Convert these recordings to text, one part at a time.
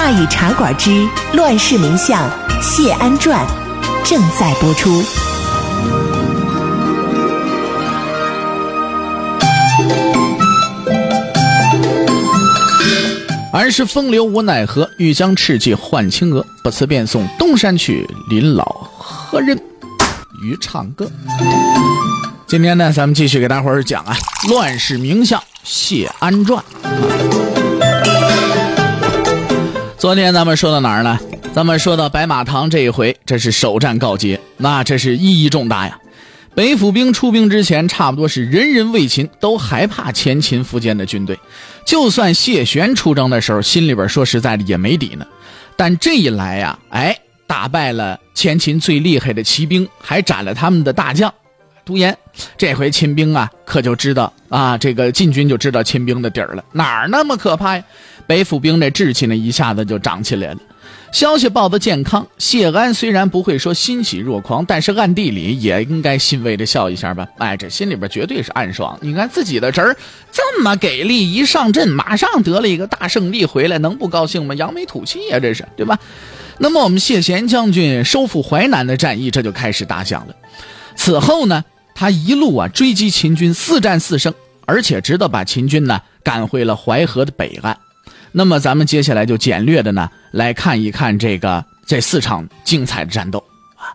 大禹茶馆之乱世名相谢安传正在播出。儿时风流无奈何，欲将赤骥换青鹅。不辞便送东山去，临老何人与唱歌？今天呢，咱们继续给大伙儿讲啊，《乱世名相谢安传》。昨天咱们说到哪儿呢？咱们说到白马堂这一回，这是首战告捷，那这是意义重大呀。北府兵出兵之前，差不多是人人为秦，都害怕前秦苻坚的军队。就算谢玄出征的时候，心里边说实在的也没底呢。但这一来呀，哎，打败了前秦最厉害的骑兵，还斩了他们的大将独颜。这回秦兵啊，可就知道啊，这个晋军就知道秦兵的底儿了。哪儿那么可怕呀？北府兵这志气呢，一下子就长起来了。消息报的健康，谢安虽然不会说欣喜若狂，但是暗地里也应该欣慰的笑一下吧。哎，这心里边绝对是暗爽。你看自己的侄儿这么给力，一上阵马上得了一个大胜利回来，能不高兴吗？扬眉吐气呀，这是对吧？那么我们谢贤将军收复淮南的战役这就开始打响了。此后呢，他一路啊追击秦军，四战四胜，而且直到把秦军呢赶回了淮河的北岸。那么咱们接下来就简略的呢来看一看这个这四场精彩的战斗啊。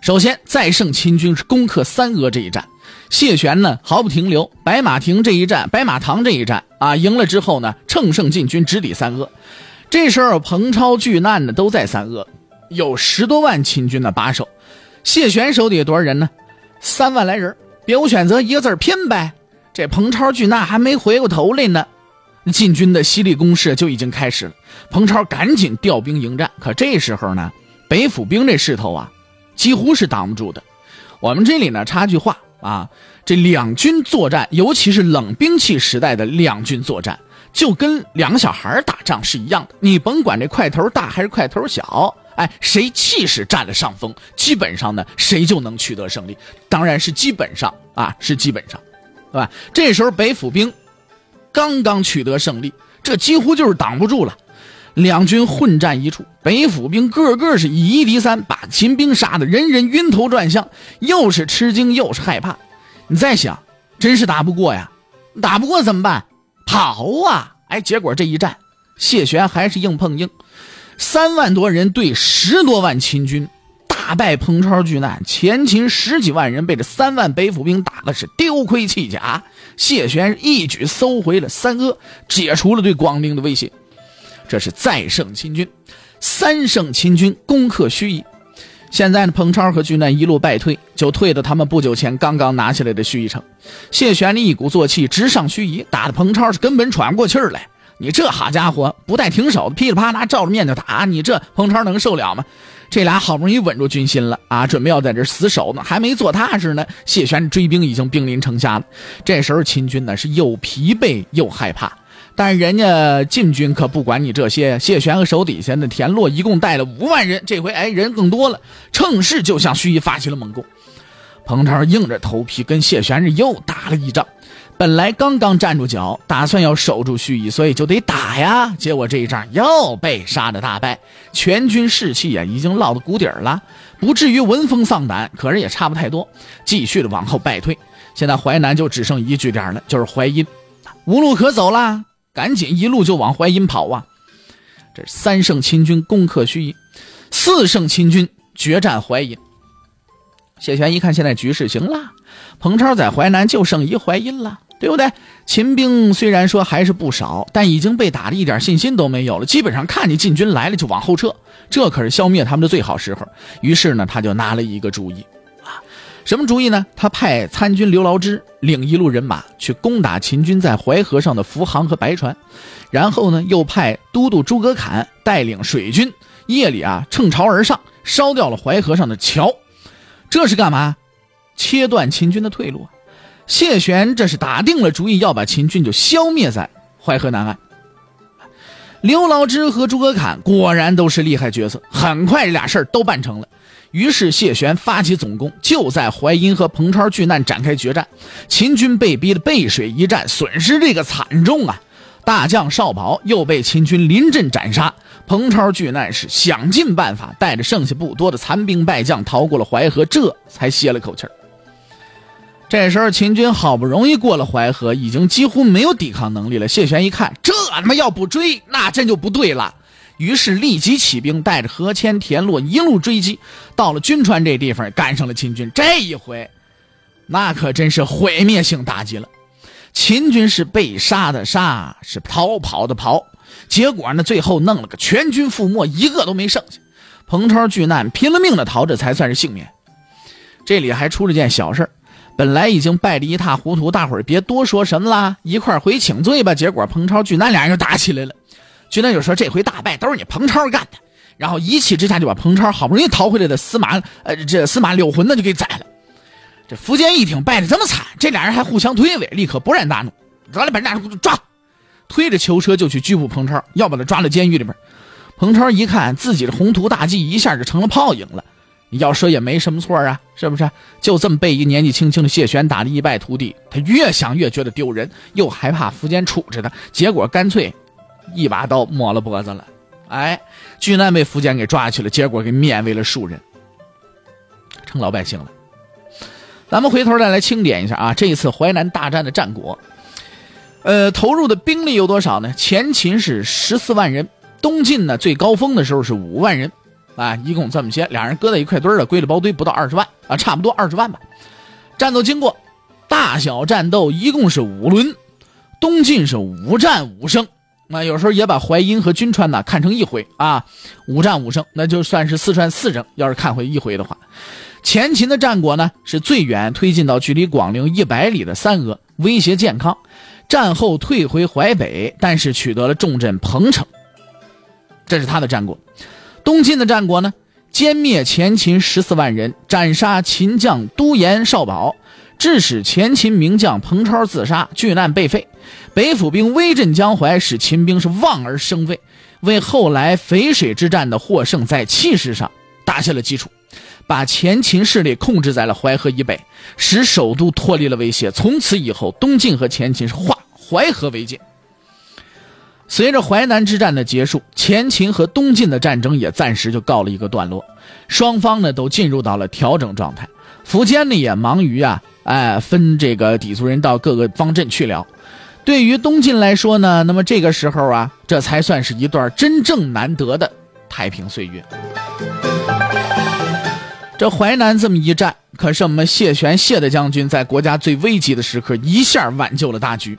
首先，再胜秦军是攻克三阿这一战，谢玄呢毫不停留，白马亭这一战，白马堂这一战啊赢了之后呢，乘胜进军直抵三阿。这时候彭超、巨难呢都在三阿，有十多万秦军的把守。谢玄手底下多少人呢？三万来人，别无选择，一个字拼呗。这彭超、巨难还没回过头来呢。晋军的犀利攻势就已经开始了，彭超赶紧调兵迎战。可这时候呢，北府兵这势头啊，几乎是挡不住的。我们这里呢插句话啊，这两军作战，尤其是冷兵器时代的两军作战，就跟两个小孩打仗是一样的。你甭管这块头大还是块头小，哎，谁气势占了上风，基本上呢，谁就能取得胜利。当然是基本上啊，是基本上，对吧？这时候北府兵。刚刚取得胜利，这几乎就是挡不住了。两军混战一处，北府兵个个是以一敌三，把秦兵杀得人人晕头转向，又是吃惊又是害怕。你再想，真是打不过呀，打不过怎么办？跑啊！哎，结果这一战，谢玄还是硬碰硬，三万多人对十多万秦军。打败彭超巨难，前秦十几万人被这三万北府兵打的是丢盔弃甲。谢玄一举收回了三阿，解除了对广陵的威胁。这是再胜秦军，三胜秦军攻克盱眙。现在呢，彭超和巨难一路败退，就退到他们不久前刚刚拿下来的盱眙城。谢玄呢一鼓作气直上盱眙，打的彭超是根本喘不过气儿来。你这好家伙，不带停手，噼里啪啦照着面就打，你这彭超能受了吗？这俩好不容易稳住军心了啊，准备要在这死守呢，还没坐踏实呢。谢玄追兵已经兵临城下了。这时候秦军呢是又疲惫又害怕，但人家晋军可不管你这些。谢玄和手底下的田洛一共带了五万人，这回哎人更多了，趁势就向盱眙发起了猛攻。彭超硬着头皮跟谢玄是又打了一仗。本来刚刚站住脚，打算要守住盱眙，所以就得打呀。结果这一仗又被杀的大败，全军士气呀已经落到谷底了，不至于闻风丧胆，可是也差不太多，继续的往后败退。现在淮南就只剩一据点了，就是淮阴，无路可走了，赶紧一路就往淮阴跑啊！这三胜秦军攻克盱眙，四胜秦军决战淮阴。谢玄一看现在局势行了，彭超在淮南就剩一淮阴了。对不对？秦兵虽然说还是不少，但已经被打的一点信心都没有了。基本上看见晋军来了就往后撤，这可是消灭他们的最好时候。于是呢，他就拿了一个主意，啊，什么主意呢？他派参军刘牢之领一路人马去攻打秦军在淮河上的浮航和白船，然后呢，又派都督诸葛侃带领水军夜里啊乘潮而上，烧掉了淮河上的桥。这是干嘛？切断秦军的退路。谢玄这是打定了主意要把秦军就消灭在淮河南岸。刘牢之和诸葛侃果然都是厉害角色，很快这俩事儿都办成了。于是谢玄发起总攻，就在淮阴和彭超巨难展开决战。秦军被逼的背水一战，损失这个惨重啊！大将少保又被秦军临阵斩杀。彭超巨难是想尽办法，带着剩下不多的残兵败将逃过了淮河，这才歇了口气儿。这时候秦军好不容易过了淮河，已经几乎没有抵抗能力了。谢玄一看，这他妈要不追，那真就不对了。于是立即起兵，带着何谦、田洛一路追击，到了军川这地方，赶上了秦军。这一回，那可真是毁灭性打击了。秦军是被杀的杀，是逃跑的跑，结果呢，最后弄了个全军覆没，一个都没剩下。彭超巨难，拼了命的逃，这才算是幸免。这里还出了件小事本来已经败得一塌糊涂，大伙儿别多说什么啦，一块回请罪吧。结果彭超巨难俩人就打起来了。巨南就说：“这回大败都是你彭超干的。”然后一气之下就把彭超好不容易逃回来的司马，呃，这司马柳魂呢就给宰了。这苻坚一听败得这么惨，这俩人还互相推诿，立刻勃然大怒，得了，把这俩人抓，推着囚车就去拘捕彭超，要把他抓到监狱里边。彭超一看自己的宏图大计一下就成了泡影了，要说也没什么错啊，是不是？就这么被一个年纪轻轻的谢玄打得一败涂地，他越想越觉得丢人，又害怕苻坚处着他，结果干脆。一把刀抹了脖子了，哎，巨难被苻坚给抓去了，结果给免为了庶人，成老百姓了。咱们回头再来清点一下啊，这一次淮南大战的战果，呃，投入的兵力有多少呢？前秦是十四万人，东晋呢最高峰的时候是五万人，啊，一共这么些，俩人搁在一块堆儿归了包堆不到二十万啊，差不多二十万吧。战斗经过，大小战斗一共是五轮，东晋是五战五胜。那有时候也把淮阴和军川呢看成一回啊，五战五胜，那就算是四战四胜。要是看回一回的话，前秦的战果呢是最远推进到距离广陵一百里的三阿，威胁健康。战后退回淮北，但是取得了重镇彭城。这是他的战果。东晋的战果呢，歼灭前秦十四万人，斩杀秦将都延少保。致使前秦名将彭超自杀，巨难被废。北府兵威震江淮，使秦兵是望而生畏，为后来淝水之战的获胜在气势上打下了基础，把前秦势力控制在了淮河以北，使首都脱离了威胁。从此以后，东晋和前秦是化淮河为界。随着淮南之战的结束，前秦和东晋的战争也暂时就告了一个段落，双方呢都进入到了调整状态。苻坚呢也忙于啊。哎，分这个氐族人到各个方阵去了。对于东晋来说呢，那么这个时候啊，这才算是一段真正难得的太平岁月。这淮南这么一战，可是我们谢玄谢的将军在国家最危急的时刻一下挽救了大局。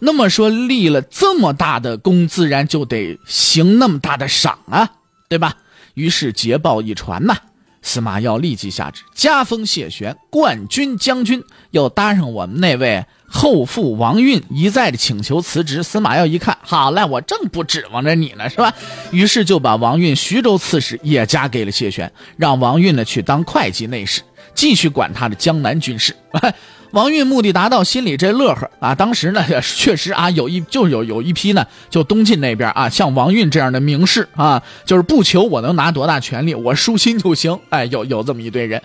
那么说立了这么大的功，自然就得行那么大的赏啊，对吧？于是捷报一传呐。司马曜立即下旨，加封谢玄冠军将军，又搭上我们那位后父王运一再的请求辞职。司马曜一看，好嘞，我正不指望着你呢，是吧？于是就把王运徐州刺史也加给了谢玄，让王运呢去当会稽内史，继续管他的江南军事。王运目的达到，心里这乐呵啊！当时呢，确实啊，有一就有有一批呢，就东晋那边啊，像王运这样的名士啊，就是不求我能拿多大权力，我舒心就行。哎，有有这么一堆人，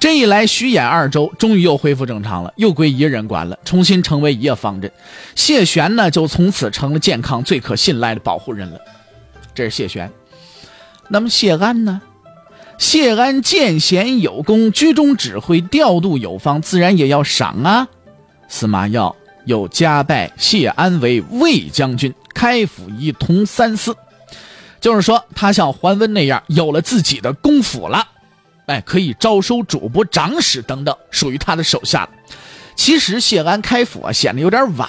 这一来，徐兖二州终于又恢复正常了，又归一人管了，重新成为一个方阵。谢玄呢，就从此成了健康最可信赖的保护人了。这是谢玄。那么谢安呢？谢安见贤有功，居中指挥，调度有方，自然也要赏啊。司马曜又加拜谢安为魏将军，开府仪同三司，就是说他像桓温那样有了自己的公府了，哎，可以招收主簿、长史等等，属于他的手下了。其实谢安开府啊，显得有点晚。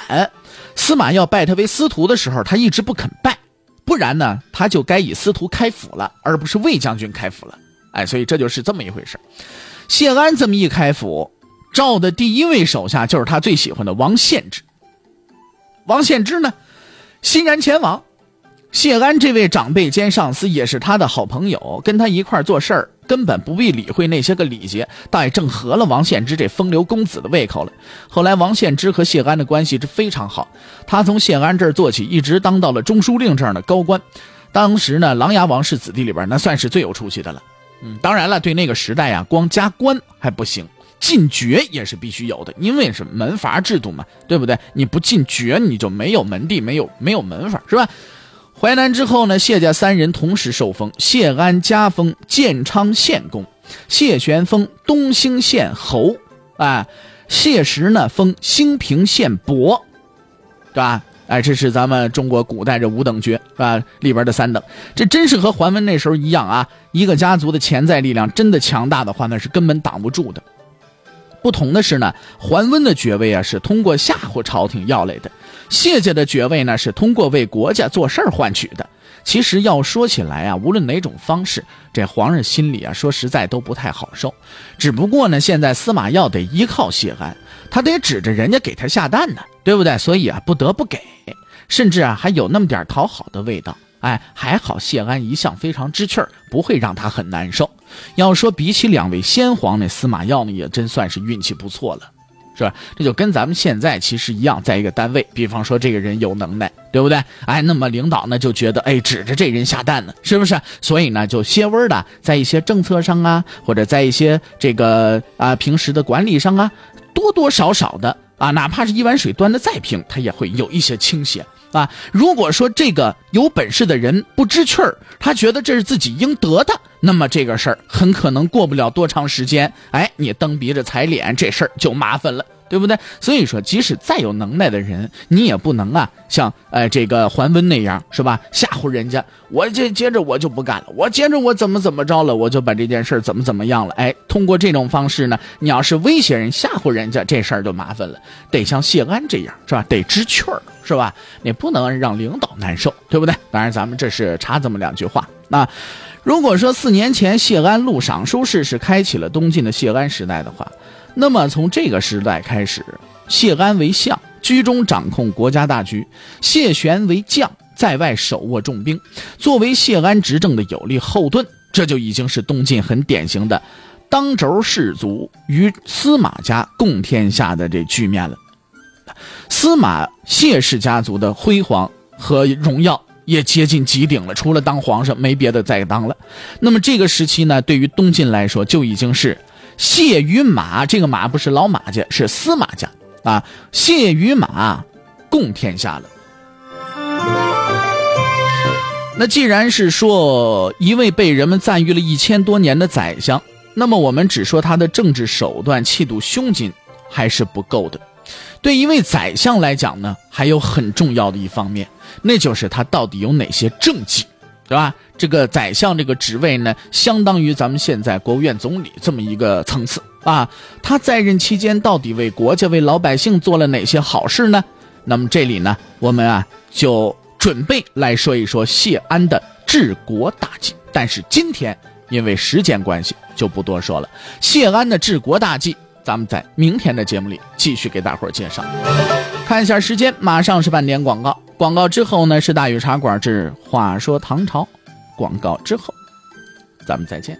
司马曜拜他为司徒的时候，他一直不肯拜，不然呢，他就该以司徒开府了，而不是魏将军开府了。哎，所以这就是这么一回事谢安这么一开府，召的第一位手下就是他最喜欢的王献之。王献之呢，欣然前往，谢安这位长辈兼上司也是他的好朋友，跟他一块做事儿，根本不必理会那些个礼节，倒也正合了王献之这风流公子的胃口了。后来王献之和谢安的关系是非常好，他从谢安这儿做起，一直当到了中书令这样的高官。当时呢，琅琊王氏子弟里边，那算是最有出息的了。嗯，当然了，对那个时代啊，光加官还不行，进爵也是必须有的，因为是门阀制度嘛，对不对？你不进爵，你就没有门第，没有没有门阀，是吧？淮南之后呢，谢家三人同时受封，谢安加封建昌县公，谢玄封东兴县侯，啊，谢石呢封兴平县伯，对吧？哎，这是咱们中国古代这五等爵，啊？里边的三等，这真是和桓温那时候一样啊！一个家族的潜在力量真的强大的话，那是根本挡不住的。不同的是呢，桓温的爵位啊是通过吓唬朝廷要来的，谢家的爵位呢是通过为国家做事儿换取的。其实要说起来啊，无论哪种方式，这皇上心里啊说实在都不太好受。只不过呢，现在司马曜得依靠谢安，他得指着人家给他下蛋呢，对不对？所以啊，不得不给，甚至啊还有那么点讨好的味道。哎，还好谢安一向非常知趣儿，不会让他很难受。要说比起两位先皇，那司马曜呢也真算是运气不错了，是吧？这就跟咱们现在其实一样，在一个单位，比方说这个人有能耐，对不对？哎，那么领导呢就觉得，哎，指着这人下蛋呢，是不是？所以呢，就些微的在一些政策上啊，或者在一些这个啊平时的管理上啊，多多少少的啊，哪怕是一碗水端的再平，他也会有一些倾斜。啊，如果说这个有本事的人不知趣儿，他觉得这是自己应得的，那么这个事儿很可能过不了多长时间，哎，你蹬鼻子踩脸，这事儿就麻烦了。对不对？所以说，即使再有能耐的人，你也不能啊，像呃这个桓温那样，是吧？吓唬人家，我接接着我就不干了，我接着我怎么怎么着了，我就把这件事怎么怎么样了。哎，通过这种方式呢，你要是威胁人、吓唬人家，这事儿就麻烦了。得像谢安这样，是吧？得知趣儿，是吧？你不能让领导难受，对不对？当然，咱们这是插这么两句话。那如果说四年前谢安录尚书事是开启了东晋的谢安时代的话。那么从这个时代开始，谢安为相，居中掌控国家大局；谢玄为将，在外手握重兵，作为谢安执政的有力后盾。这就已经是东晋很典型的当轴氏族与司马家共天下的这局面了。司马谢氏家族的辉煌和荣耀也接近极顶了，除了当皇上，没别的再当了。那么这个时期呢，对于东晋来说，就已经是。谢与马，这个马不是老马家，是司马家啊。谢与马共天下了。那既然是说一位被人们赞誉了一千多年的宰相，那么我们只说他的政治手段、气度胸襟还是不够的。对一位宰相来讲呢，还有很重要的一方面，那就是他到底有哪些政绩。对吧？这个宰相这个职位呢，相当于咱们现在国务院总理这么一个层次啊。他在任期间到底为国家、为老百姓做了哪些好事呢？那么这里呢，我们啊就准备来说一说谢安的治国大计。但是今天因为时间关系，就不多说了。谢安的治国大计，咱们在明天的节目里继续给大伙儿介绍。看一下时间，马上是半点广告。广告之后呢，是大禹茶馆之话说唐朝。广告之后，咱们再见。